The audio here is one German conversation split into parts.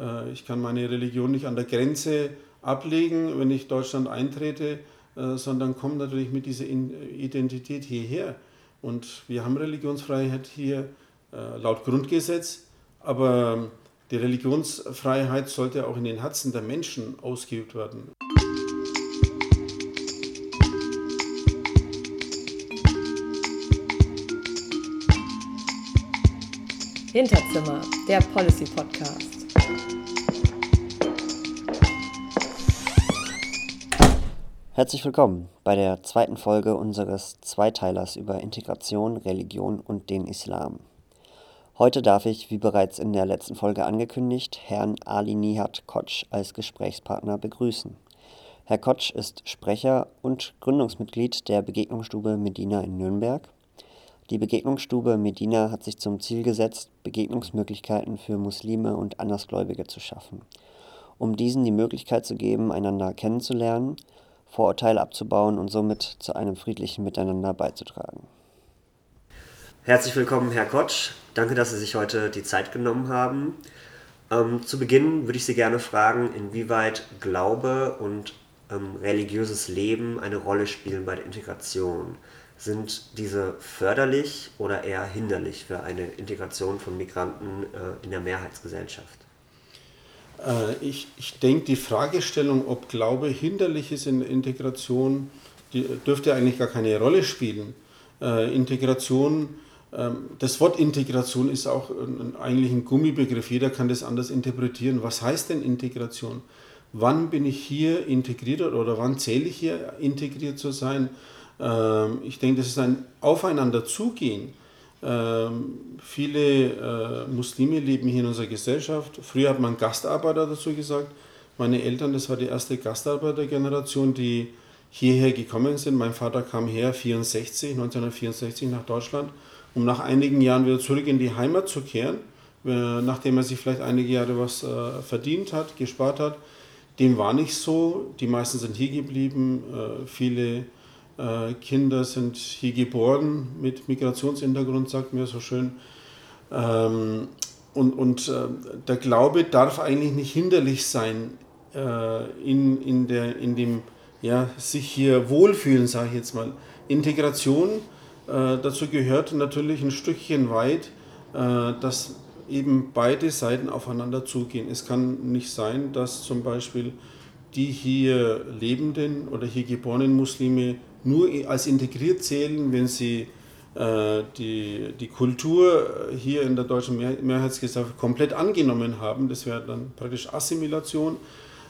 Äh, ich kann meine Religion nicht an der Grenze ablegen, wenn ich Deutschland eintrete, äh, sondern komme natürlich mit dieser Identität hierher. Und wir haben Religionsfreiheit hier äh, laut Grundgesetz, aber die Religionsfreiheit sollte auch in den Herzen der Menschen ausgeübt werden. Hinterzimmer, der Policy Podcast. Herzlich willkommen bei der zweiten Folge unseres Zweiteilers über Integration, Religion und den Islam. Heute darf ich, wie bereits in der letzten Folge angekündigt, Herrn Ali Nihat Kotsch als Gesprächspartner begrüßen. Herr Kotsch ist Sprecher und Gründungsmitglied der Begegnungsstube Medina in Nürnberg die Begegnungsstube Medina hat sich zum Ziel gesetzt, Begegnungsmöglichkeiten für Muslime und Andersgläubige zu schaffen, um diesen die Möglichkeit zu geben, einander kennenzulernen, Vorurteile abzubauen und somit zu einem friedlichen Miteinander beizutragen. Herzlich willkommen, Herr Kotsch. Danke, dass Sie sich heute die Zeit genommen haben. Ähm, zu Beginn würde ich Sie gerne fragen, inwieweit Glaube und ähm, religiöses Leben eine Rolle spielen bei der Integration. Sind diese förderlich oder eher hinderlich für eine Integration von Migranten äh, in der Mehrheitsgesellschaft? Äh, ich, ich denke, die Fragestellung, ob Glaube hinderlich ist in der Integration, dürfte eigentlich gar keine Rolle spielen. Äh, Integration, ähm, das Wort Integration ist auch eigentlich ein Gummibegriff. Jeder kann das anders interpretieren. Was heißt denn Integration? Wann bin ich hier integriert oder wann zähle ich hier integriert zu sein? Ähm, ich denke, das ist ein Aufeinanderzugehen. Ähm, viele äh, Muslime leben hier in unserer Gesellschaft. Früher hat man Gastarbeiter dazu gesagt. Meine Eltern, das war die erste Gastarbeitergeneration, die hierher gekommen sind. Mein Vater kam her 64, 1964 nach Deutschland, um nach einigen Jahren wieder zurück in die Heimat zu kehren, äh, nachdem er sich vielleicht einige Jahre was äh, verdient hat, gespart hat. Dem war nicht so. Die meisten sind hier geblieben. Viele Kinder sind hier geboren mit Migrationshintergrund, sagt mir so schön. Ähm, und und äh, der Glaube darf eigentlich nicht hinderlich sein äh, in, in, der, in dem ja, sich hier wohlfühlen, sage ich jetzt mal. Integration, äh, dazu gehört natürlich ein Stückchen weit, äh, dass eben beide Seiten aufeinander zugehen. Es kann nicht sein, dass zum Beispiel die hier lebenden oder hier geborenen Muslime nur als integriert zählen, wenn sie äh, die, die Kultur hier in der deutschen Mehrheitsgesellschaft komplett angenommen haben. Das wäre dann praktisch Assimilation,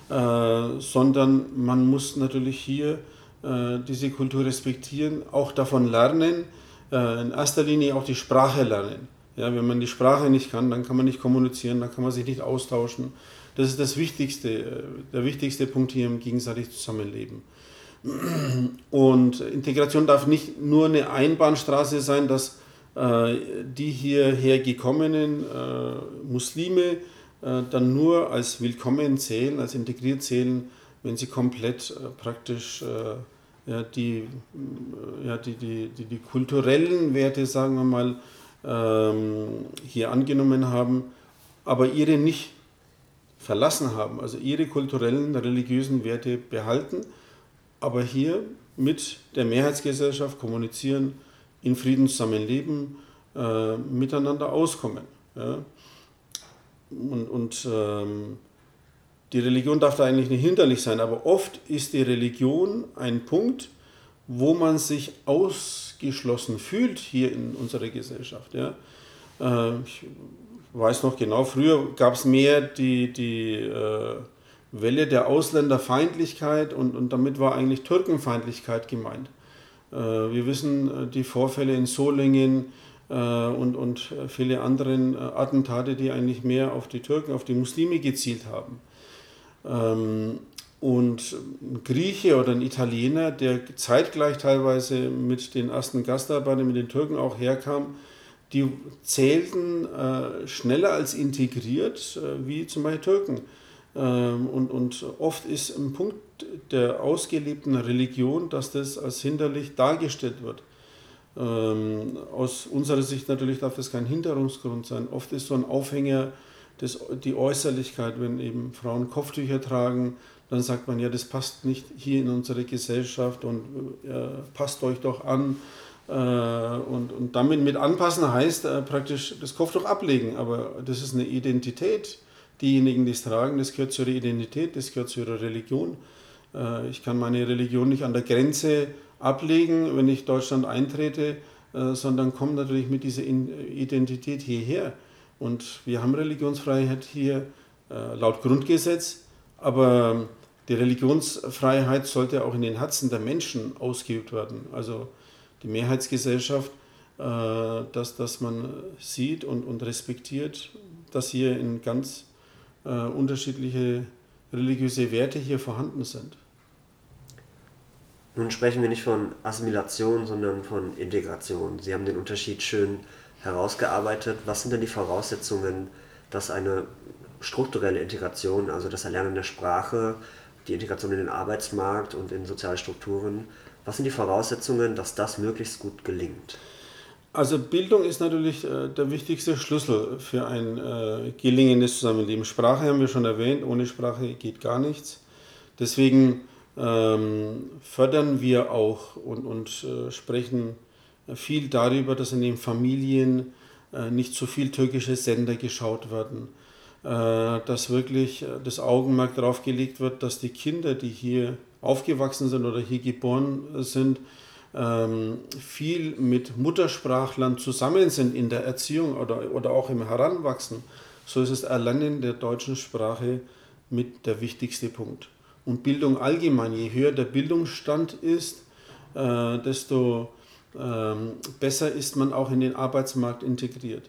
äh, sondern man muss natürlich hier äh, diese Kultur respektieren, auch davon lernen, äh, in erster Linie auch die Sprache lernen. Ja, wenn man die Sprache nicht kann, dann kann man nicht kommunizieren, dann kann man sich nicht austauschen. Das ist das Wichtigste, äh, der wichtigste Punkt hier im gegenseitigen Zusammenleben. Und Integration darf nicht nur eine Einbahnstraße sein, dass äh, die hierher gekommenen äh, Muslime äh, dann nur als willkommen zählen, als integriert zählen, wenn sie komplett äh, praktisch äh, ja, die, äh, ja, die, die, die, die, kulturellen Werte, sagen wir mal, ähm, hier angenommen haben, aber ihre nicht verlassen haben, also ihre kulturellen, religiösen Werte behalten aber hier mit der Mehrheitsgesellschaft kommunizieren, in Frieden zusammenleben, äh, miteinander auskommen. Ja? Und, und ähm, die Religion darf da eigentlich nicht hinderlich sein, aber oft ist die Religion ein Punkt, wo man sich ausgeschlossen fühlt hier in unserer Gesellschaft. Ja? Äh, ich weiß noch genau, früher gab es mehr die, die äh, Welle der Ausländerfeindlichkeit und, und damit war eigentlich Türkenfeindlichkeit gemeint. Äh, wir wissen äh, die Vorfälle in Solingen äh, und, und viele anderen Attentate, die eigentlich mehr auf die Türken, auf die Muslime gezielt haben. Ähm, und ein Grieche oder ein Italiener, der zeitgleich teilweise mit den ersten Gastarbeitern, mit den Türken auch herkam, die zählten schneller als integriert wie zum Beispiel Türken. Ähm, und, und oft ist ein Punkt der ausgelebten Religion, dass das als hinderlich dargestellt wird. Ähm, aus unserer Sicht natürlich darf das kein Hinderungsgrund sein. Oft ist so ein Aufhänger das, die Äußerlichkeit, wenn eben Frauen Kopftücher tragen, dann sagt man, ja, das passt nicht hier in unsere Gesellschaft und äh, passt euch doch an. Äh, und, und damit mit anpassen heißt äh, praktisch das Kopftuch ablegen, aber das ist eine Identität. Diejenigen, die es tragen, das gehört zu ihrer Identität, das gehört zu ihrer Religion. Äh, ich kann meine Religion nicht an der Grenze ablegen, wenn ich Deutschland eintrete, äh, sondern komme natürlich mit dieser Identität hierher. Und wir haben Religionsfreiheit hier äh, laut Grundgesetz, aber die Religionsfreiheit sollte auch in den Herzen der Menschen ausgeübt werden. Also die Mehrheitsgesellschaft, dass, dass man sieht und, und respektiert, dass hier in ganz äh, unterschiedliche religiöse Werte hier vorhanden sind. Nun sprechen wir nicht von Assimilation, sondern von Integration. Sie haben den Unterschied schön herausgearbeitet. Was sind denn die Voraussetzungen, dass eine strukturelle Integration, also das Erlernen der Sprache, die Integration in den Arbeitsmarkt und in soziale Strukturen, was sind die Voraussetzungen, dass das möglichst gut gelingt? Also Bildung ist natürlich äh, der wichtigste Schlüssel für ein äh, gelingendes Zusammenleben. Sprache haben wir schon erwähnt, ohne Sprache geht gar nichts. Deswegen ähm, fördern wir auch und, und äh, sprechen viel darüber, dass in den Familien äh, nicht zu viel türkische Sender geschaut werden, äh, dass wirklich äh, das Augenmerk darauf gelegt wird, dass die Kinder, die hier aufgewachsen sind oder hier geboren sind, viel mit Muttersprachlern zusammen sind in der Erziehung oder, oder auch im Heranwachsen. So ist das Erlernen der deutschen Sprache mit der wichtigste Punkt und Bildung allgemein. Je höher der Bildungsstand ist, äh, desto ähm, besser ist man auch in den Arbeitsmarkt integriert.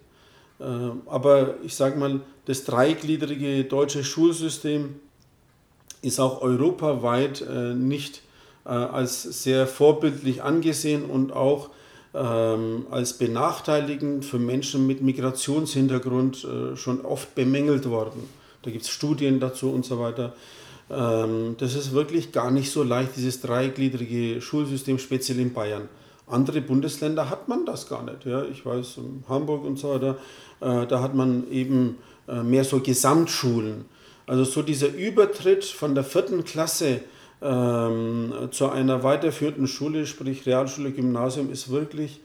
Äh, aber ich sage mal, das dreigliedrige deutsche Schulsystem ist auch europaweit äh, nicht als sehr vorbildlich angesehen und auch ähm, als benachteiligend für Menschen mit Migrationshintergrund äh, schon oft bemängelt worden. Da gibt es Studien dazu und so weiter. Ähm, das ist wirklich gar nicht so leicht, dieses dreigliedrige Schulsystem, speziell in Bayern. Andere Bundesländer hat man das gar nicht. Ja. Ich weiß, in Hamburg und so weiter, äh, da hat man eben äh, mehr so Gesamtschulen. Also so dieser Übertritt von der vierten Klasse ähm, zu einer weiterführenden Schule, sprich Realschule, Gymnasium, ist wirklich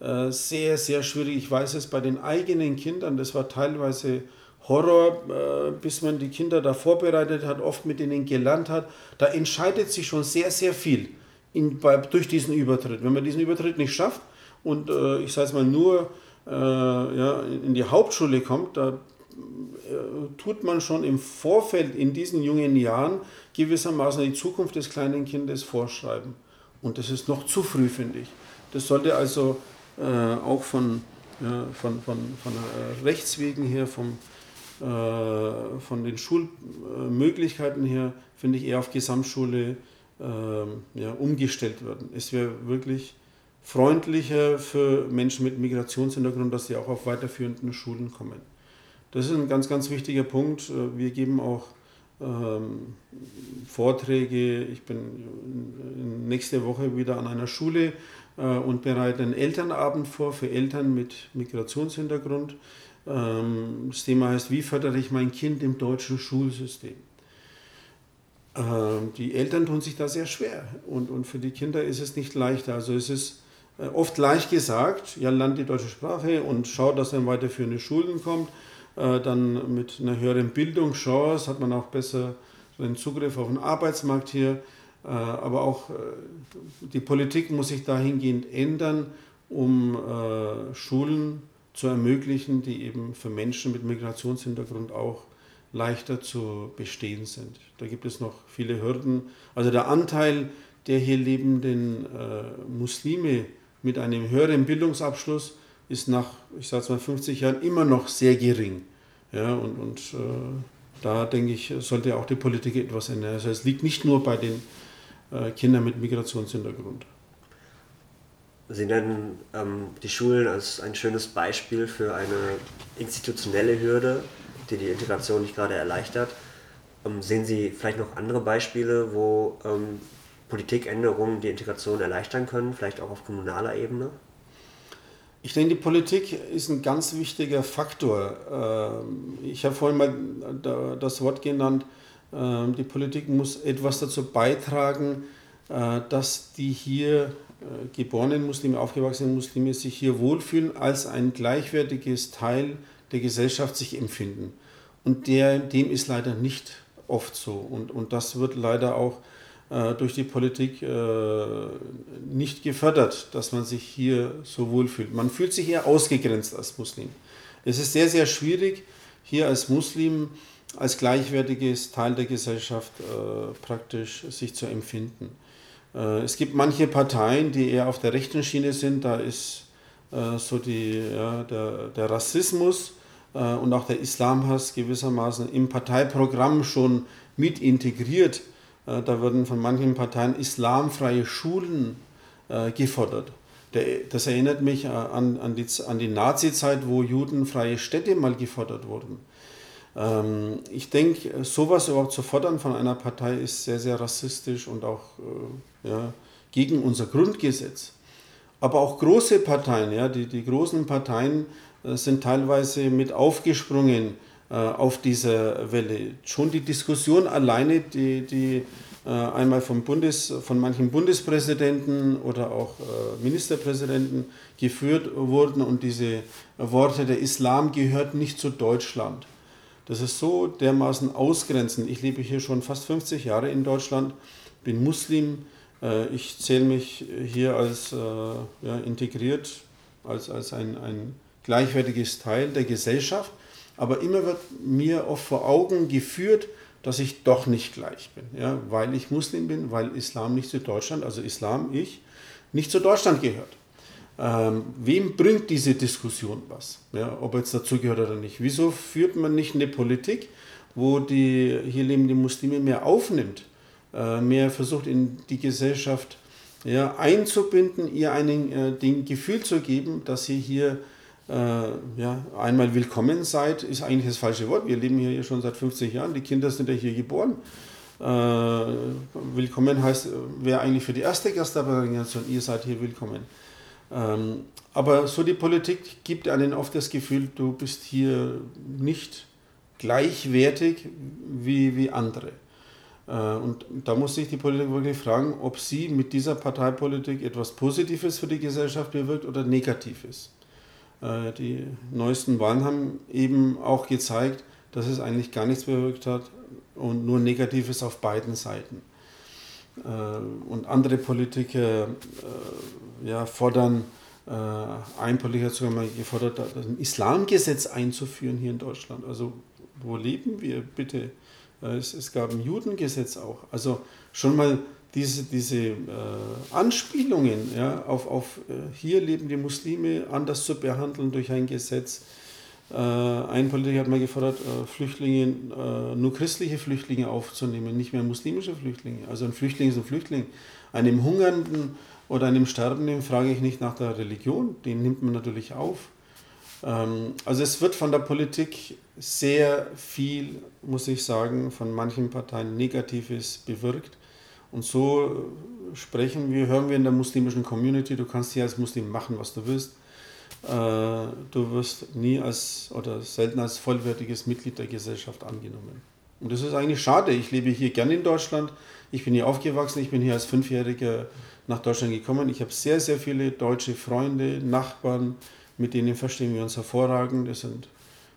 äh, sehr, sehr schwierig. Ich weiß es bei den eigenen Kindern, das war teilweise Horror, äh, bis man die Kinder da vorbereitet hat, oft mit ihnen gelernt hat. Da entscheidet sich schon sehr, sehr viel in, bei, durch diesen Übertritt. Wenn man diesen Übertritt nicht schafft und äh, ich sage es mal nur äh, ja, in die Hauptschule kommt, da tut man schon im Vorfeld in diesen jungen Jahren gewissermaßen die Zukunft des kleinen Kindes vorschreiben. Und das ist noch zu früh, finde ich. Das sollte also äh, auch von, ja, von, von, von äh, Rechtswegen her, vom äh, von den Schulmöglichkeiten her, finde ich, eher auf Gesamtschule äh, ja, umgestellt werden. Es wäre wirklich freundlicher für Menschen mit Migrationshintergrund, dass sie auch auf weiterführenden Schulen kommen. Das ist ein ganz, ganz wichtiger Punkt. Äh, wir geben auch ähm, Vorträge. Ich bin nächste Woche wieder an einer Schule äh, und bereite einen Elternabend vor für Eltern mit Migrationshintergrund. Ähm, das Thema heißt, wie fördere ich mein Kind im deutschen Schulsystem? Ähm, die Eltern tun sich da sehr schwer und, und für die Kinder ist es nicht leichter. Also es ist äh, oft leicht gesagt, ja, lernt die deutsche Sprache und schaut, dass er in weiterführende Schulen kommt. Äh, dann mit einer höheren Bildungschance hat man auch besser den Zugriff auf den Arbeitsmarkt hier. Äh, aber auch die Politik muss sich dahingehend ändern, um Schulen zu ermöglichen, die eben für Menschen mit Migrationshintergrund auch leichter zu bestehen sind. Da gibt es noch viele Hürden. Also der Anteil der hier lebenden äh, Muslime mit einem höheren Bildungsabschluss ist nach, ich sage mal, 50 Jahren immer noch sehr gering. Ja, und und äh, da denke ich, sollte auch die Politik etwas ändern. Also es liegt nicht nur bei den äh, Kindern mit Migrationshintergrund. Sie nennen ähm, die Schulen als ein schönes Beispiel für eine institutionelle Hürde, die die Integration nicht gerade erleichtert. Ähm, sehen Sie vielleicht noch andere Beispiele, wo ähm, Politikänderungen die Integration erleichtern können, vielleicht auch auf kommunaler Ebene? Ich denke, die Politik ist ein ganz wichtiger Faktor. Ähm, ich habe vorhin mal das Wort genannt, ähm, die Politik muss etwas dazu beitragen, äh, dass die hier äh, geborenen Muslime, aufgewachsenen Muslime sich hier wohlfühlen, als ein gleichwertiges Teil der Gesellschaft sich empfinden. Und der, dem ist leider nicht oft so. Und, und das wird leider auch durch die Politik äh, nicht gefördert, dass man sich hier so wohlfühlt. Man fühlt sich eher ausgegrenzt als Muslim. Es ist sehr, sehr schwierig, hier als Muslim als gleichwertiges Teil der Gesellschaft äh, praktisch sich zu empfinden. Äh, es gibt manche Parteien, die eher auf der rechten Schiene sind, da ist äh, so die, ja, der, der Rassismus äh, und auch der Islamhass gewissermaßen im Parteiprogramm schon mit integriert. Äh, da werden von manchen Parteien islamfreie Schulen äh, gefordert. Der, das erinnert mich äh, an, an die, an die Nazi-Zeit, wo judenfreie Städte mal gefordert wurden. Ähm, ich denke, sowas überhaupt zu fordern von einer Partei ist sehr, sehr rassistisch und auch ja, gegen unser Grundgesetz. Aber auch große Parteien, ja, die, die großen Parteien sind teilweise mit aufgesprungen auf dieser Welle. Schon die Diskussion alleine, die, die äh, einmal vom Bundes, von manchen Bundespräsidenten oder auch äh, Ministerpräsidenten geführt wurden und diese Worte, der Islam gehört nicht zu Deutschland das ist so dermaßen ausgrenzend. Ich lebe hier schon fast 50 Jahre in Deutschland, bin Muslim. Äh, ich zähle mich hier als äh, ja, integriert, als, als ein, ein gleichwertiges Teil der Gesellschaft. Aber immer wird mir oft vor Augen geführt, dass ich doch nicht gleich bin. Ja, weil ich Muslim bin, weil Islam nicht zu Deutschland, also Islam, ich, nicht zu Deutschland gehört. Ähm, wem bringt diese Diskussion was? Ja, ob er jetzt dazugehört oder nicht. Wieso führt man nicht eine Politik, wo die hier lebende Muslime mehr aufnimmt, äh, mehr versucht in die Gesellschaft ja, einzubinden, ihr einen, äh, Gefühl zu geben, dass ihr hier äh, ja, einmal willkommen seid, ist eigentlich das falsche Wort. Wir leben hier schon seit 50 Jahren, die Kinder sind ja hier geboren. Äh, willkommen heißt, wer eigentlich für die erste Gastarbeitergeneration, ihr seid hier willkommen. Ähm, aber so die Politik gibt einen oft das Gefühl, du bist hier nicht gleichwertig wie, wie andere. Äh, und da muss sich die Politik wirklich fragen, ob sie mit dieser Parteipolitik etwas Positives für die Gesellschaft bewirkt oder Negatives. Äh, die neuesten Wahlen haben eben auch gezeigt, dass es eigentlich gar nichts bewirkt hat und nur Negatives auf beiden Seiten. Äh, und andere Politiker ja, fordern, äh, ein Politiker hat sogar mal gefordert, ein Islamgesetz einzuführen hier in Deutschland. Also wo leben wir bitte? Äh, es, es gab ein Judengesetz auch. Also schon mal diese, diese äh, Anspielungen ja, auf, auf äh, hier leben die Muslime anders zu behandeln durch ein Gesetz. Äh, ein Politiker hat mal gefordert, äh, Flüchtlinge, nur christliche Flüchtlinge aufzunehmen, nicht mehr muslimische Flüchtlinge. Also ein Flüchtling ist ein Flüchtling. Einem Hungernden oder einem Sterbenden frage ich nicht nach der Religion, den nimmt man natürlich auf. Ähm, also es wird von der Politik sehr viel, muss ich sagen, von manchen Parteien Negatives bewirkt. Und so sprechen wir, hören wir in der muslimischen Community, du kannst hier als Muslim machen, was du willst. Äh, du wirst nie als oder selten als vollwertiges Mitglied der Gesellschaft angenommen. Und das ist eigentlich schade. Ich lebe hier gerne in Deutschland. Ich bin hier aufgewachsen. Ich bin hier als Fünfjähriger nach Deutschland gekommen. Ich habe sehr, sehr viele deutsche Freunde, Nachbarn, mit denen verstehen wir uns hervorragend. Es sind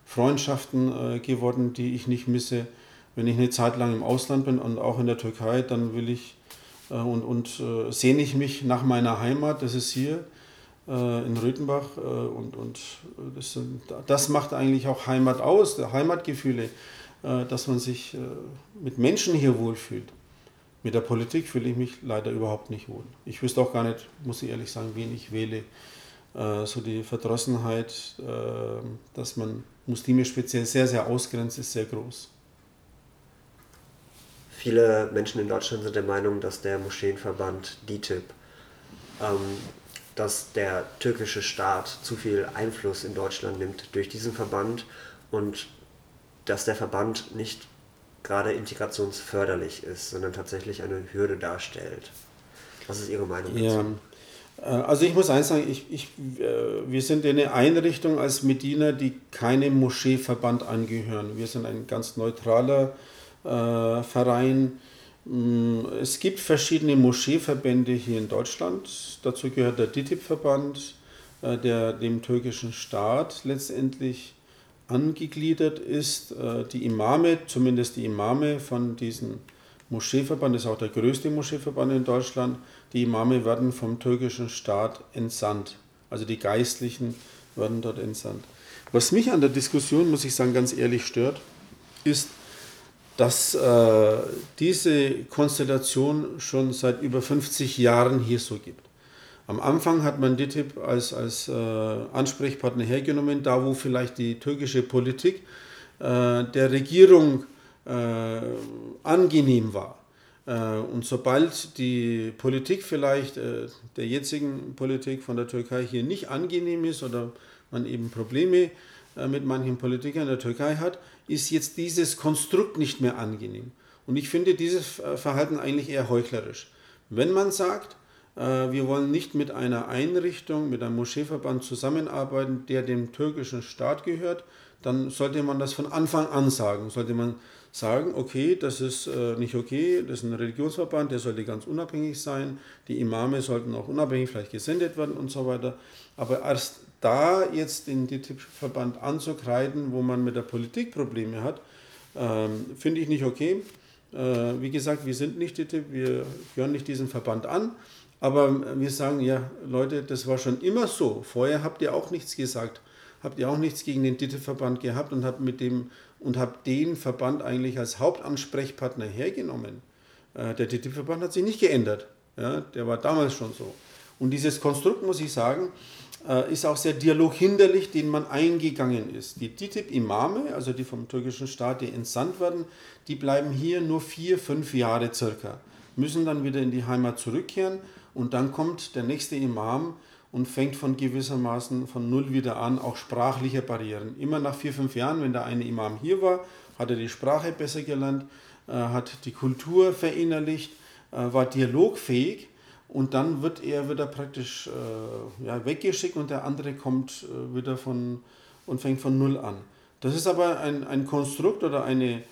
Freundschaften äh, geworden, die ich nicht misse. Wenn ich eine Zeit lang im Ausland bin und auch in der Türkei, dann will ich äh, und, und äh, sehne ich mich nach meiner Heimat. Das ist hier äh, in Röthenbach äh, und, und das, das, macht eigentlich auch Heimat aus, Heimatgefühle, äh, dass man sich mit Menschen hier wohlfühlt. Mit der Politik fühle ich mich leider überhaupt nicht wohl. Ich wüsste auch gar nicht, muss ich ehrlich sagen, wen ich wähle. Äh, so die Verdrossenheit, äh, dass man Muslime speziell sehr, sehr ausgrenzt, ist sehr groß. Viele Menschen in Deutschland sind der Meinung, dass der Moscheenverband DITIB, ähm, dass der türkische Staat zu viel Einfluss in Deutschland nimmt durch diesen Verband und dass der Verband nicht gerade integrationsförderlich ist, sondern tatsächlich eine Hürde darstellt. Was ist Ihre Meinung dazu? Also ich muss eins sagen, ich, ich, wir sind eine Einrichtung als Medina, die keinem Moscheeverband angehören. Wir sind ein ganz neutraler äh, Verein. Mm, es gibt verschiedene Moscheeverbände hier in Deutschland. Dazu gehört der DITIB-Verband, äh, der dem türkischen Staat letztendlich angegliedert ist. Äh, die Imame, zumindest die Imame von diesem Moscheeverband, ist auch der größte Moscheeverband in Deutschland, die Imame werden vom türkischen Staat entsandt. Also die Geistlichen werden dort entsandt. Was mich an der Diskussion, muss ich sagen, ganz ehrlich stört, ist, dass äh, diese Konstellation schon seit über 50 Jahren hier so gibt. Am Anfang hat man DITIB als, als äh, Ansprechpartner hergenommen, da wo vielleicht die türkische Politik äh, der Regierung äh, angenehm war. Äh, und sobald die Politik vielleicht äh, der jetzigen Politik von der Türkei hier nicht angenehm ist oder man eben Probleme mit manchen Politikern der Türkei hat, ist jetzt dieses Konstrukt nicht mehr angenehm. Und ich finde dieses Verhalten eigentlich eher heuchlerisch. Wenn man sagt, äh, wir wollen nicht mit einer Einrichtung, mit einem Moscheeverband zusammenarbeiten, der dem türkischen Staat gehört, dann sollte man das von Anfang an sagen. Sollte man sagen, okay, das ist äh, nicht okay, das ist ein Religionsverband, der sollte ganz unabhängig sein, die Imame sollten auch unabhängig vielleicht gesendet werden und so weiter. Aber erst da jetzt den DITIB-Verband anzukreiden, wo man mit der Politik Probleme hat, ähm, finde ich nicht okay. Äh, wie gesagt, wir sind nicht DITIB, wir gehören nicht diesem Verband an. Aber wir sagen, ja, Leute, das war schon immer so. Vorher habt ihr auch nichts gesagt. Habt ihr auch nichts gegen den DITIB-Verband gehabt und habt mit dem und habt den Verband eigentlich als Hauptansprechpartner hergenommen. Äh, der DITIB-Verband hat sich nicht geändert. Ja, der war damals schon so. Und dieses Konstrukt, muss ich sagen, ist auch sehr dialoghinderlich, den man eingegangen ist. Die DITIB-Imame, also die vom türkischen Staat, die entsandt werden, die bleiben hier nur vier, fünf Jahre circa, müssen dann wieder in die Heimat zurückkehren und dann kommt der nächste Imam und fängt von gewissermaßen von null wieder an, auch sprachliche Barrieren. Immer nach vier, fünf Jahren, wenn der eine Imam hier war, hat er die Sprache besser gelernt, äh, hat die Kultur verinnerlicht, äh, war dialogfähig und dann wird er wieder praktisch äh, ja, weggeschickt und der andere kommt wieder von und fängt von null an. Das ist aber ein, ein Konstrukt oder eine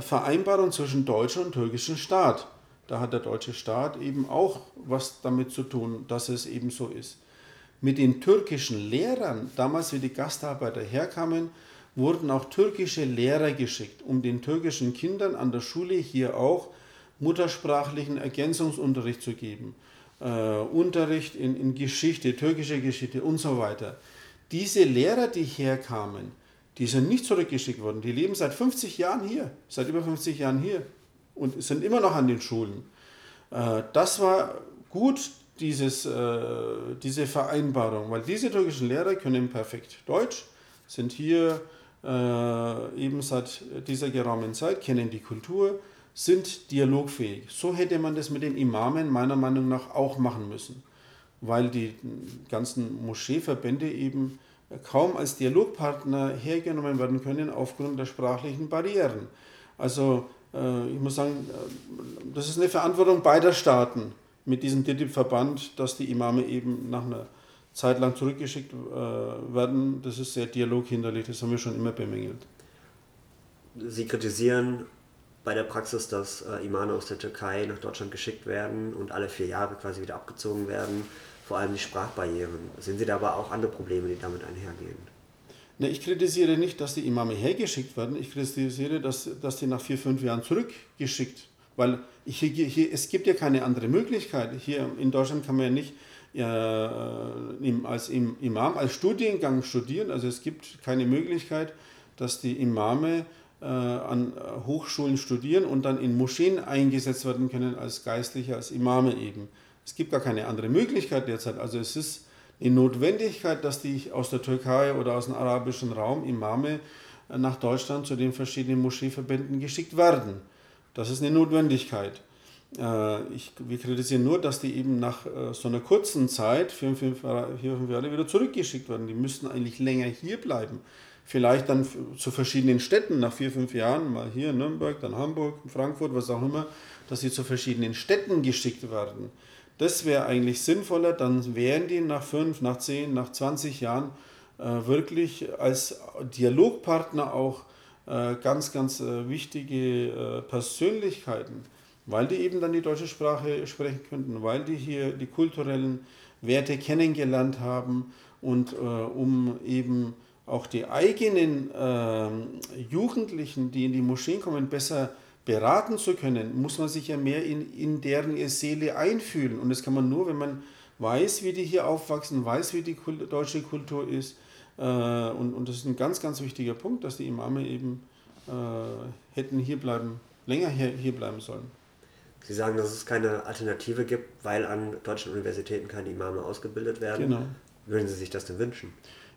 Vereinbarung zwischen deutschem und türkischem Staat. Da hat der deutsche Staat eben auch was damit zu tun, dass es eben so ist. Mit den türkischen Lehrern, damals wie die Gastarbeiter herkamen, wurden auch türkische Lehrer geschickt, um den türkischen Kindern an der Schule hier auch muttersprachlichen Ergänzungsunterricht zu geben. Äh, Unterricht in, in Geschichte, türkische Geschichte und so weiter. Diese Lehrer, die herkamen, die sind nicht zurückgeschickt worden. Die leben seit 50 Jahren hier, seit über 50 Jahren hier und sind immer noch an den Schulen. Äh, das war gut, dieses, äh, diese Vereinbarung, weil diese türkischen Lehrer können perfekt Deutsch, sind hier äh, eben seit dieser geraumen Zeit, kennen die Kultur, sind dialogfähig. So hätte man das mit den Imamen meiner Meinung nach auch machen müssen, weil die ganzen Moscheeverbände eben kaum als Dialogpartner hergenommen werden können aufgrund der sprachlichen Barrieren. Also äh, ich muss sagen, äh, das ist eine Verantwortung beider Staaten mit diesem DITIB-Verband, dass die Imame eben nach einer Zeit lang zurückgeschickt äh, werden. Das ist sehr dialoghinderlich, das haben wir schon immer bemängelt. Sie kritisieren bei der Praxis, dass Imame aus der Türkei nach Deutschland geschickt werden und alle vier Jahre quasi wieder abgezogen werden, vor allem die Sprachbarrieren. Sehen Sie da aber auch andere Probleme, die damit einhergehen? Ne, ich kritisiere nicht, dass die Imame hergeschickt werden, ich kritisiere, dass, dass die nach vier, fünf Jahren zurückgeschickt weil hier, hier, es gibt ja keine andere Möglichkeit. Hier in Deutschland kann man ja nicht äh, als Imam, als Studiengang studieren. Also es gibt keine Möglichkeit, dass die Imame äh, an Hochschulen studieren und dann in Moscheen eingesetzt werden können als Geistliche, als Imame eben. Es gibt gar keine andere Möglichkeit derzeit. Also es ist die Notwendigkeit, dass die aus der Türkei oder aus dem arabischen Raum Imame äh, nach Deutschland zu den verschiedenen Moscheeverbänden geschickt werden. Das ist eine Notwendigkeit. Äh, ich, wir kritisieren nur, dass die eben nach äh, so einer kurzen Zeit, vier, fünf, vier, fünf Jahre, wieder zurückgeschickt werden. Die müssten eigentlich länger hier bleiben. Vielleicht dann zu verschiedenen Städten nach vier, fünf Jahren, mal hier in Nürnberg, dann Hamburg, Frankfurt, was auch immer, dass sie zu verschiedenen Städten geschickt werden. Das wäre eigentlich sinnvoller, dann wären die nach fünf, nach zehn, nach 20 Jahren äh, wirklich als Dialogpartner auch äh, ganz, ganz äh, wichtige äh, Persönlichkeiten, weil die eben dann die deutsche Sprache sprechen könnten, weil die hier die kulturellen Werte kennengelernt haben und äh, um eben auch die eigenen äh, Jugendlichen, die in die Moscheen kommen, besser beraten zu können, muss man sich ja mehr in, in deren Seele einfühlen. Und das kann man nur, wenn man weiß, wie die hier aufwachsen, weiß, wie die Kult deutsche Kultur ist. Äh, und, und das ist ein ganz, ganz wichtiger Punkt, dass die Imame eben äh, hätten hier bleiben, länger hier, hier bleiben sollen. Sie sagen, dass es keine Alternative gibt, weil an deutschen Universitäten keine Imame ausgebildet werden. Genau. Würden Sie sich das denn wünschen?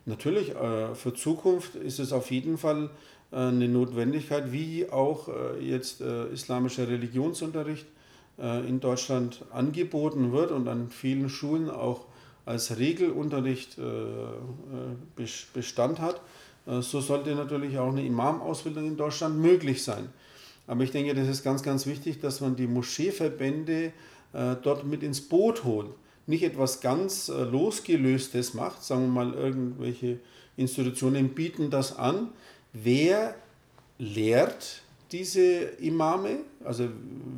Natürlich, äh, für Zukunft ist es auf jeden Fall äh, eine Notwendigkeit, wie auch äh, jetzt islamischer Religionsunterricht in Deutschland angeboten wird und an vielen Schulen auch als Regelunterricht Bestand hat. So sollte natürlich auch eine Imamausbildung in Deutschland möglich sein. Aber ich denke, das ist ganz, ganz wichtig, dass man die Moscheeverbände dort mit ins Boot holt nicht etwas ganz äh, losgelöstes macht, sagen wir mal, irgendwelche Institutionen bieten das an. Wer lehrt diese Imame, also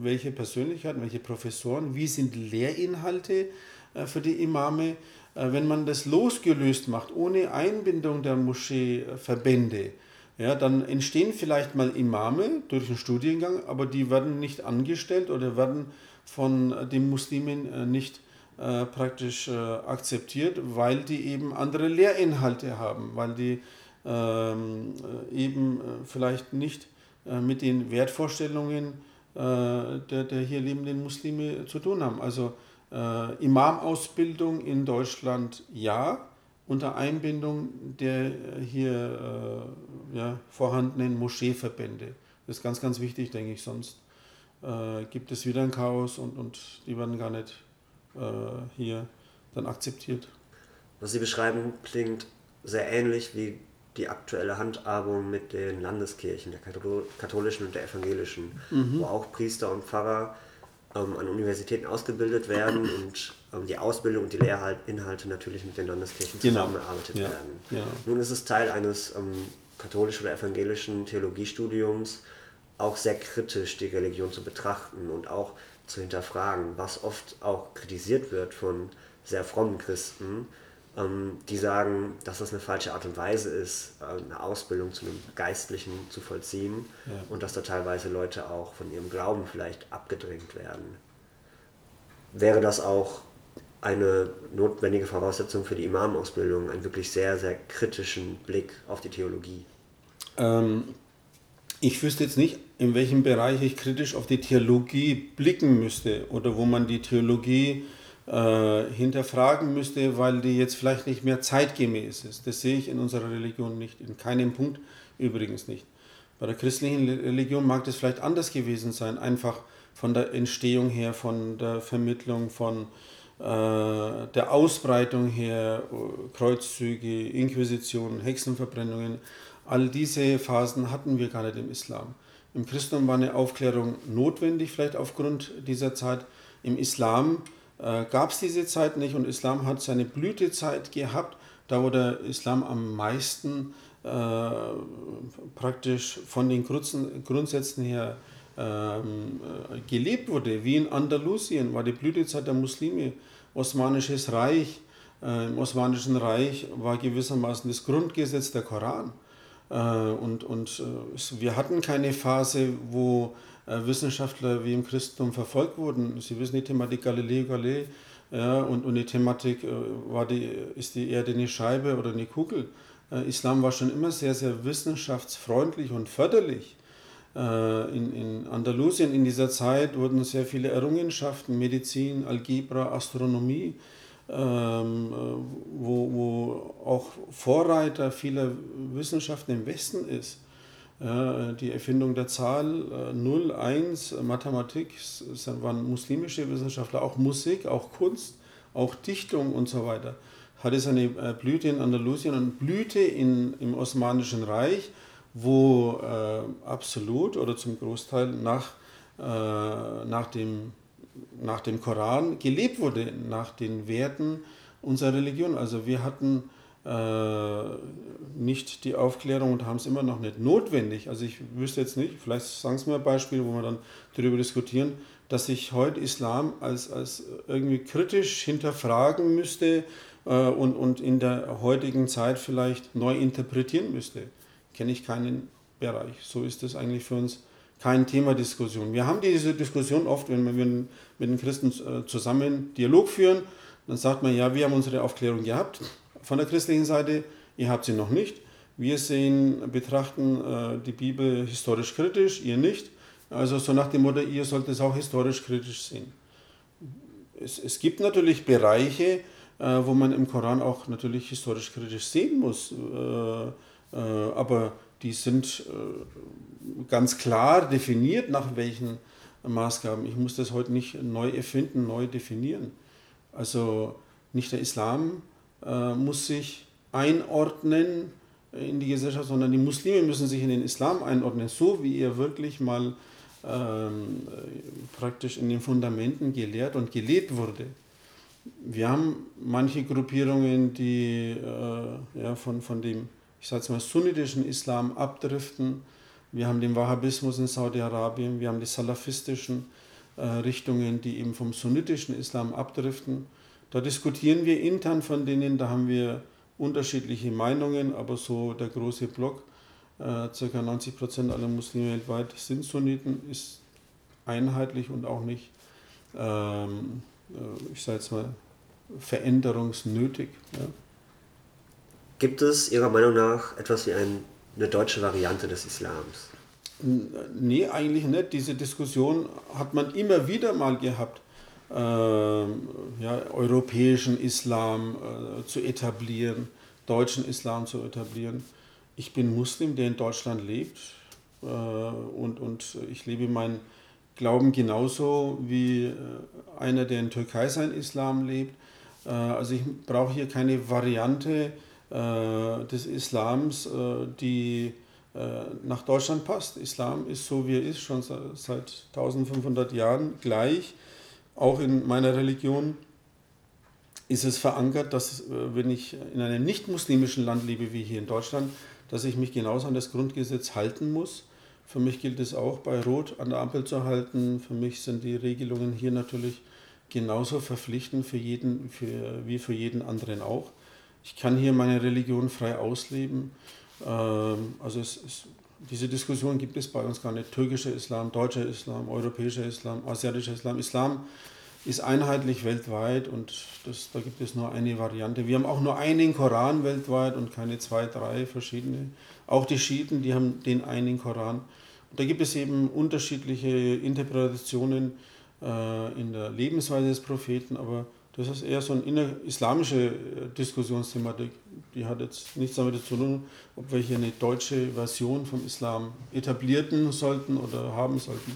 welche Persönlichkeiten, welche Professoren, wie sind Lehrinhalte äh, für die Imame, äh, wenn man das losgelöst macht, ohne Einbindung der Moscheeverbände, ja, dann entstehen vielleicht mal Imame durch einen Studiengang, aber die werden nicht angestellt oder werden von den Muslimen nicht äh, praktisch äh, akzeptiert, weil die eben andere Lehrinhalte haben, weil die ähm, äh, eben äh, vielleicht nicht mit den Wertvorstellungen der, der hier lebenden Muslime zu tun haben. Also Imamausbildung in Deutschland ja, unter Einbindung der hier ja, vorhandenen Moscheeverbände. Das ist ganz, ganz wichtig, denke ich, sonst gibt es wieder ein Chaos und, und die werden gar nicht hier dann akzeptiert. Was Sie beschreiben, klingt sehr ähnlich wie die aktuelle Handhabung mit den Landeskirchen, der katholischen und der evangelischen, mhm. wo auch Priester und Pfarrer ähm, an Universitäten ausgebildet werden und ähm, die Ausbildung und die Lehrinhalte natürlich mit den Landeskirchen genau. zusammengearbeitet ja. werden. Ja. Nun ist es Teil eines ähm, katholischen oder evangelischen Theologiestudiums, auch sehr kritisch die Religion zu betrachten und auch zu hinterfragen, was oft auch kritisiert wird von sehr frommen Christen, ähm, die sagen, dass das eine falsche Art und Weise ist, äh, eine Ausbildung zu einem Geistlichen zu vollziehen ja. und dass da teilweise Leute auch von ihrem Glauben vielleicht abgedrängt werden. Wäre das auch eine notwendige Voraussetzung für die Imamausbildung, einen wirklich sehr, sehr kritischen Blick auf die Theologie? Ähm, ich wüsste jetzt nicht, in welchem Bereich ich kritisch auf die Theologie blicken müsste oder wo man die Theologie äh, hinterfragen müsste, weil die jetzt vielleicht nicht mehr zeitgemäß ist. Das sehe ich in unserer Religion nicht, in keinem Punkt übrigens nicht. Bei der christlichen Religion mag das vielleicht anders gewesen sein, einfach von der Entstehung her, von der Vermittlung, von äh, der Ausbreitung her, Kreuzzüge, Inquisitionen, Hexenverbrennungen. All diese Phasen hatten wir gar nicht im Islam. Im Christentum war eine Aufklärung notwendig, vielleicht aufgrund dieser Zeit. Im Islam äh, gab es diese Zeit nicht und Islam hat seine Blütezeit gehabt, da wo der Islam am meisten äh, praktisch von den Grundsätzen her ähm, äh, gelebt wurde. Wie in Andalusien war die Blütezeit der Muslime, Osmanisches Reich. Äh, Im Osmanischen Reich war gewissermaßen das Grundgesetz der Koran. Äh, und, und äh, wir hatten keine Phase, wo äh, Wissenschaftler wie im Christentum verfolgt wurden. Sie wissen die Thematik Galileo Galilei ja, und, und die Thematik war die, ist die Erde eine Scheibe oder eine Kugel. Islam war schon immer sehr, sehr wissenschaftsfreundlich und förderlich. In, in Andalusien in dieser Zeit wurden sehr viele Errungenschaften, Medizin, Algebra, Astronomie ähm, äh, wo, wo auch Vorreiter vieler Wissenschaften im Westen ist. Ja, die Erfindung der Zahl 0, äh, 1, Mathematik, das waren muslimische Wissenschaftler, auch Musik, auch Kunst, auch Dichtung und so weiter. Hatte seine äh, Blüte in Andalusien und Blüte in, im Osmanischen Reich, wo äh, absolut oder zum Großteil nach, äh, nach dem nach dem Koran gelebt wurde, nach den Werten unserer Religion. Also wir hatten äh, nicht die Aufklärung und haben es immer noch nicht notwendig. Also ich wüsste jetzt nicht, vielleicht sagen Sie mir ein Beispiel, wo wir dann darüber diskutieren, dass ich heute Islam als, als irgendwie kritisch hinterfragen müsste äh, und, und in der heutigen Zeit vielleicht neu interpretieren müsste. Kenne ich keinen Bereich. So ist das eigentlich für uns kein Thema Diskussion. Wir haben diese Diskussion oft, wenn wir mit den Christen äh, zusammen Dialog führen, dann sagt man, ja, wir haben unsere Aufklärung gehabt von der christlichen Seite, ihr habt sie noch nicht. Wir sehen, betrachten äh, die Bibel historisch kritisch, ihr nicht. Also so nach dem Motto, ihr sollt es auch historisch kritisch sehen. Es, es gibt natürlich Bereiche, äh, wo man im Koran auch natürlich historisch kritisch sehen muss. Aber die sind äh, ganz klar definiert, nach welchen Maßgaben. Ich muss das heute nicht neu erfinden, neu definieren. Also nicht der Islam äh, muss sich einordnen in die Gesellschaft, sondern die Muslime müssen sich in den Islam einordnen, so wie er wirklich mal ähm, praktisch in den Fundamenten gelehrt und gelebt wurde. Wir haben manche Gruppierungen, die äh, ja, von, von dem, ich sage mal, sunnitischen Islam abdriften. Wir haben den Wahhabismus in Saudi-Arabien, wir haben die salafistischen äh, Richtungen, die eben vom sunnitischen Islam abdriften. Da diskutieren wir intern von denen, da haben wir unterschiedliche Meinungen, aber so der große Block, äh, ca. 90 Prozent aller Muslime weltweit sind Sunniten, ist einheitlich und auch nicht, ähm, äh, ich sage jetzt mal, veränderungsnötig. Ja. Gibt es Ihrer Meinung nach etwas wie ein, eine deutsche Variante des Islams? Nee, eigentlich nicht. Diese Diskussion hat man immer wieder mal gehabt äh, ja, europäischen Islam äh, zu etablieren, deutschen Islam zu etablieren. Ich bin Muslim, der in Deutschland lebt äh, und, und ich lebe meinen Glauben genauso wie äh, einer, der in Türkei sein Islam lebt. Äh, also ich brauche hier keine Variante des Islams, die nach Deutschland passt. Islam ist so, wie er ist, schon seit 1500 Jahren gleich auch in meiner Religion ist es verankert, dass äh, wenn ich in einem nicht-muslimischen Land lebe wie hier in Deutschland, dass ich mich genauso an das Grundgesetz halten muss. Für mich gilt es auch, bei Rot an der Ampel zu halten. Für mich sind die Regelungen hier natürlich genauso verpflichtend für jeden, für, wie für jeden anderen auch. Ich kann hier meine Religion frei ausleben. Ähm, also es, es, diese Diskussion gibt es bei uns gar nicht. Türkischer Islam, deutscher Islam, europäischer Islam, asiatischer Islam. Islam ist einheitlich weltweit und das, da gibt es nur eine Variante. Wir haben auch nur einen Koran weltweit und keine zwei, drei verschiedene. Auch die Schiiten, die haben den einen Koran. Und da gibt es eben unterschiedliche Interpretationen äh, in der Lebensweise des Propheten, aber das ist eher so eine islamische äh, Diskussionsthematik. Die hat jetzt nichts damit zu tun, ob wir hier eine deutsche Version vom Islam etablierten sollten oder haben sollten.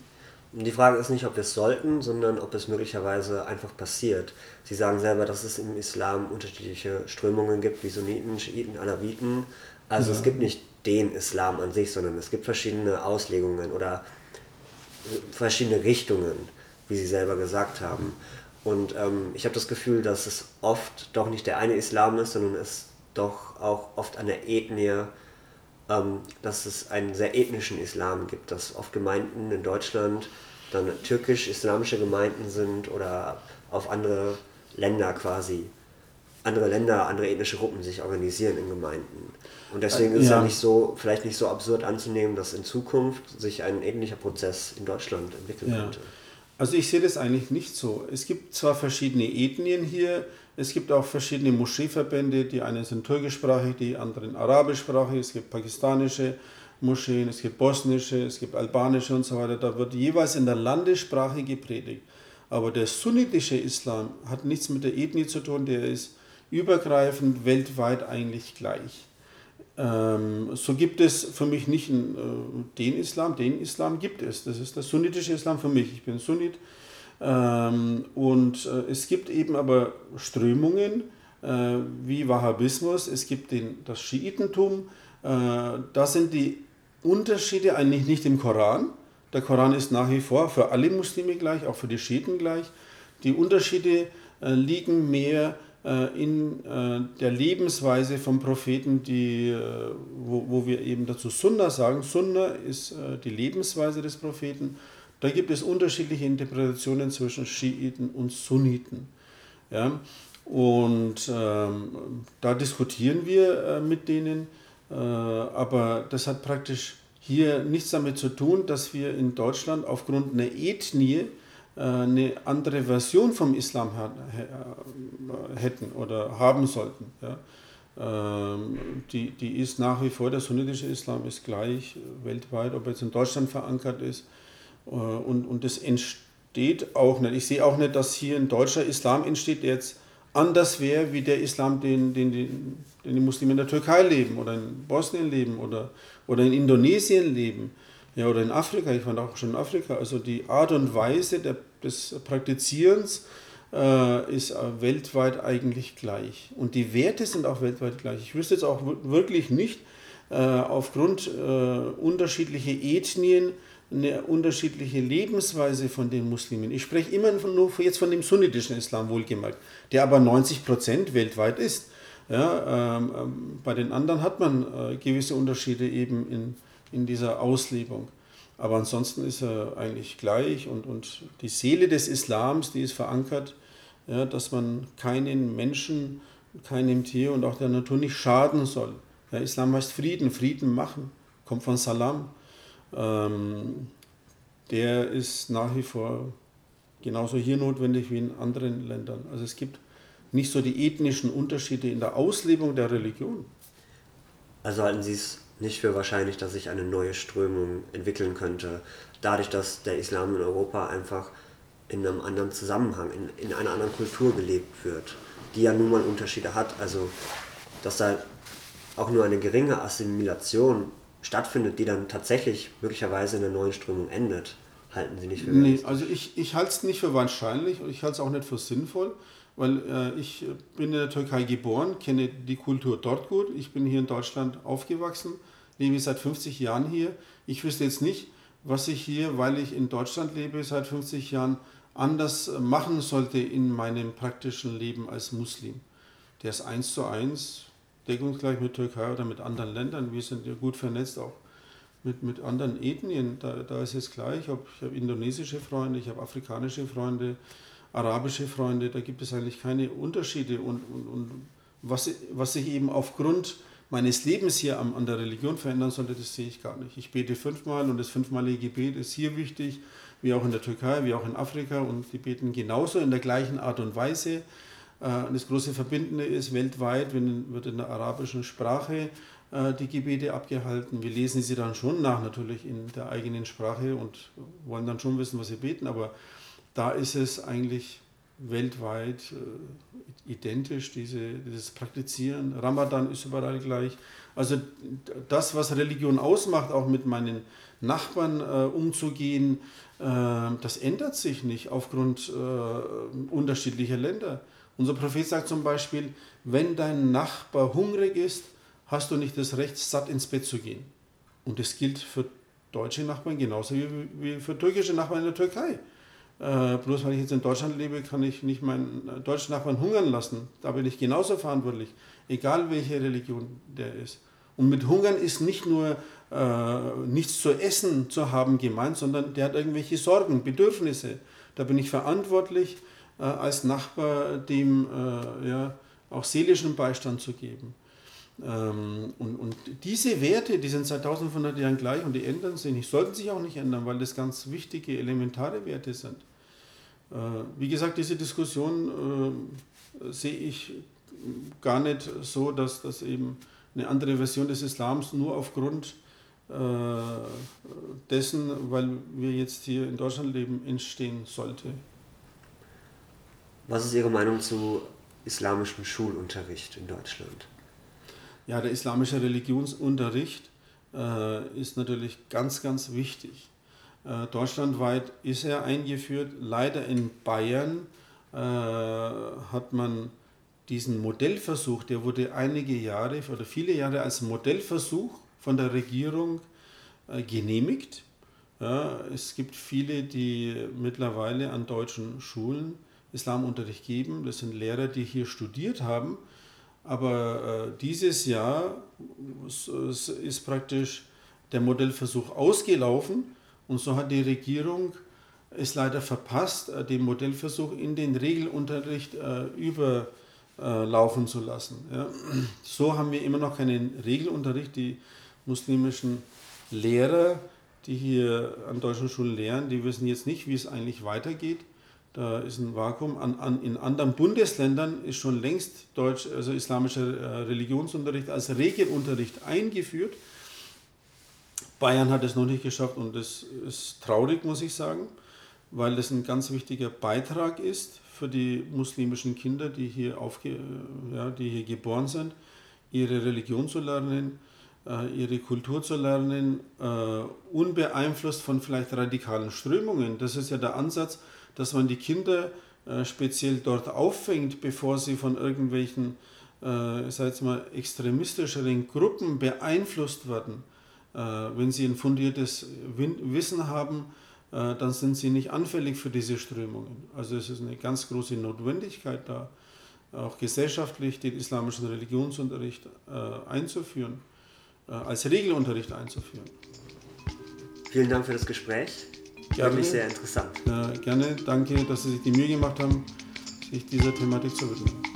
Die Frage ist nicht, ob wir es sollten, sondern ob es möglicherweise einfach passiert. Sie sagen selber, dass es im Islam unterschiedliche Strömungen gibt, wie Sunniten, Schiiten, Alawiten. Also ja. es gibt nicht den Islam an sich, sondern es gibt verschiedene Auslegungen oder verschiedene Richtungen, wie Sie selber gesagt haben. Und ähm, ich habe das Gefühl, dass es oft doch nicht der eine Islam ist, sondern es doch auch oft an der Ethnie, ähm, dass es einen sehr ethnischen Islam gibt, dass oft Gemeinden in Deutschland dann türkisch-islamische Gemeinden sind oder auf andere Länder quasi, andere Länder, andere ethnische Gruppen sich organisieren in Gemeinden. Und deswegen ist es ja nicht so, vielleicht nicht so absurd anzunehmen, dass in Zukunft sich ein ähnlicher Prozess in Deutschland entwickeln ja. könnte. Also ich sehe das eigentlich nicht so. Es gibt zwar verschiedene Ethnien hier, es gibt auch verschiedene Moscheeverbände, die einen sind türkischsprachig, die anderen arabischsprachig, es gibt pakistanische Moscheen, es gibt bosnische, es gibt albanische und so weiter. Da wird jeweils in der Landessprache gepredigt. Aber der sunnitische Islam hat nichts mit der Ethnie zu tun, der ist übergreifend weltweit eigentlich gleich. Ähm, so gibt es für mich nicht einen, äh, den Islam, den Islam gibt es. Das ist der sunnitische Islam für mich. Ich bin Sunnit. Ähm, und äh, es gibt eben aber Strömungen äh, wie Wahhabismus, es gibt den, das Schiitentum. Äh, da sind die Unterschiede eigentlich nicht im Koran. Der Koran ist nach wie vor für alle Muslime gleich, auch für die Schiiten gleich. Die Unterschiede äh, liegen mehr in äh, der Lebensweise vom Propheten, die, äh, wo, wo wir eben dazu Sunna sagen. Sunna ist äh, die Lebensweise des Propheten. Da gibt es unterschiedliche Interpretationen zwischen Schiiten und Sunniten. Ja? Und ähm, da diskutieren wir äh, mit denen, äh, aber das hat praktisch hier nichts damit zu tun, dass wir in Deutschland aufgrund einer Ethnie äh, eine andere Version vom Islam äh, hätten oder haben sollten. Ja. Ähm, die, die ist nach wie vor, der sunnitische Islam ist gleich weltweit, ob er jetzt in Deutschland verankert ist. Und, und das entsteht auch nicht. Ich sehe auch nicht, dass hier ein deutscher Islam entsteht, der jetzt anders wäre wie der Islam, den, den, den, den die Muslime in der Türkei leben oder in Bosnien leben oder, oder in Indonesien leben ja, oder in Afrika. Ich war auch schon in Afrika. Also die Art und Weise der, des Praktizierens äh, ist äh, weltweit eigentlich gleich. Und die Werte sind auch weltweit gleich. Ich wüsste jetzt auch wirklich nicht, äh, aufgrund äh, unterschiedlicher Ethnien, eine unterschiedliche Lebensweise von den Muslimen. Ich spreche immer von, nur jetzt von dem sunnitischen Islam wohlgemerkt, der aber 90 Prozent weltweit ist. Ja, ähm, ähm, bei den anderen hat man äh, gewisse Unterschiede eben in, in dieser Auslebung. Aber ansonsten ist er eigentlich gleich und, und die Seele des Islams, die ist verankert, ja, dass man keinen Menschen, keinem Tier und auch der Natur nicht schaden soll. Ja, Islam heißt Frieden, Frieden machen, kommt von Salam ähm, der ist nach wie vor genauso hier notwendig wie in anderen Ländern. Also es gibt nicht so die ethnischen Unterschiede in der Auslebung der Religion. Also halten Sie es nicht für wahrscheinlich, dass sich eine neue Strömung entwickeln könnte, dadurch, dass der Islam in Europa einfach in einem anderen Zusammenhang, in, in einer anderen Kultur gelebt wird, die ja nun mal Unterschiede hat. Also, dass da auch nur eine geringe Assimilation stattfindet, die dann tatsächlich möglicherweise in einer neuen Strömung endet, halten Sie nicht für Nee, also ich, ich halte es nicht für wahrscheinlich und ich halte es auch nicht für sinnvoll, weil äh, ich bin in der Türkei geboren, kenne die Kultur dort gut, ich bin hier in Deutschland aufgewachsen, lebe seit 50 Jahren hier. Ich wüsste jetzt nicht, was ich hier, weil ich in Deutschland lebe seit 50 Jahren, anders machen sollte in meinem praktischen Leben als Muslim. Der ist eins zu eins deckungsgleich mit Türkei oder mit anderen Ländern. Wir sind ja gut vernetzt auch mit, mit anderen Ethnien. Da, da ist es gleich. Ich habe indonesische Freunde, ich habe afrikanische Freunde, arabische Freunde. Da gibt es eigentlich keine Unterschiede. Und, und, und was, was sich eben aufgrund meines Lebens hier an, an der Religion verändern sollte, das sehe ich gar nicht. Ich bete fünfmal und das fünfmalige Gebet ist hier wichtig, wie auch in der Türkei, wie auch in Afrika. Und die beten genauso in der gleichen Art und Weise. Äh, das große Verbindende ist, weltweit wird in der arabischen Sprache äh, die Gebete abgehalten. Wir lesen sie dann schon nach, natürlich in der eigenen Sprache und wollen dann schon wissen, was sie beten, aber da ist es eigentlich weltweit äh, identisch, diese, dieses Praktizieren. Ramadan ist überall gleich. Also das, was Religion ausmacht, auch mit meinen Nachbarn äh, umzugehen, äh, das ändert sich nicht aufgrund äh, unterschiedlicher Länder. Unser Prophet sagt zum Beispiel, wenn dein Nachbar hungrig ist, hast du nicht das Recht, satt ins Bett zu gehen. Und das gilt für deutsche Nachbarn genauso wie, wie für türkische Nachbarn in der Türkei. Äh, bloß weil ich jetzt in Deutschland lebe, kann ich nicht meinen deutschen Nachbarn hungern lassen. Da bin ich genauso verantwortlich, egal welche Religion der ist. Und mit Hungern ist nicht nur äh, nichts zu essen zu haben gemeint, sondern der hat irgendwelche Sorgen, Bedürfnisse. Da bin ich verantwortlich äh, als Nachbar dem äh, ja, auch seelischen Beistand zu geben. Ähm, und, und diese Werte, die sind seit 1500 Jahren gleich und die ändern sich nicht, sollten sich auch nicht ändern, weil das ganz wichtige, elementare Werte sind. Äh, wie gesagt, diese Diskussion äh, sehe ich gar nicht so, dass das eben eine andere Version des Islams nur aufgrund äh, dessen, weil wir jetzt hier in Deutschland leben, entstehen sollte. Was ist Ihre Meinung zu islamischem Schulunterricht in Deutschland? Ja, der islamische Religionsunterricht äh, ist natürlich ganz, ganz wichtig. Äh, deutschlandweit ist er eingeführt. Leider in Bayern äh, hat man diesen Modellversuch, der wurde einige Jahre oder viele Jahre als Modellversuch von der Regierung äh, genehmigt. Ja, es gibt viele, die mittlerweile an deutschen Schulen Islamunterricht geben. Das sind Lehrer, die hier studiert haben. Aber äh, dieses Jahr ist praktisch der Modellversuch ausgelaufen und so hat die Regierung es leider verpasst, äh, den Modellversuch in den Regelunterricht äh, überlaufen zu lassen. Ja. So haben wir immer noch keinen Regelunterricht. Die muslimischen Lehrer, die hier an deutschen Schulen lehren, die wissen jetzt nicht, wie es eigentlich weitergeht. Da ist ein Vakuum. An, an, in anderen Bundesländern ist schon längst Deutsch, also islamischer äh, Religionsunterricht als Regelunterricht eingeführt. Bayern hat es noch nicht geschafft und das ist traurig, muss ich sagen, weil das ein ganz wichtiger Beitrag ist für die muslimischen Kinder, die hier, aufge, ja, die hier geboren sind, ihre Religion zu lernen, äh, ihre Kultur zu lernen, äh, unbeeinflusst von vielleicht radikalen Strömungen. Das ist ja der Ansatz, dass man die Kinder äh, speziell dort auffängt, bevor sie von irgendwelchen, äh, ich mal, extremistischeren Gruppen beeinflusst werden. Äh, wenn sie ein fundiertes Wissen haben, äh, dann sind sie nicht anfällig für diese Strömungen. Also es ist eine ganz große Notwendigkeit da, auch gesellschaftlich den islamischen Religionsunterricht äh, einzuführen, äh, als Regelunterricht einzuführen. Vielen Dank für das Gespräch. Gerne, Wirklich sehr interessant. gerne, danke, dass Sie sich die Mühe gemacht haben, sich dieser Thematik zu widmen.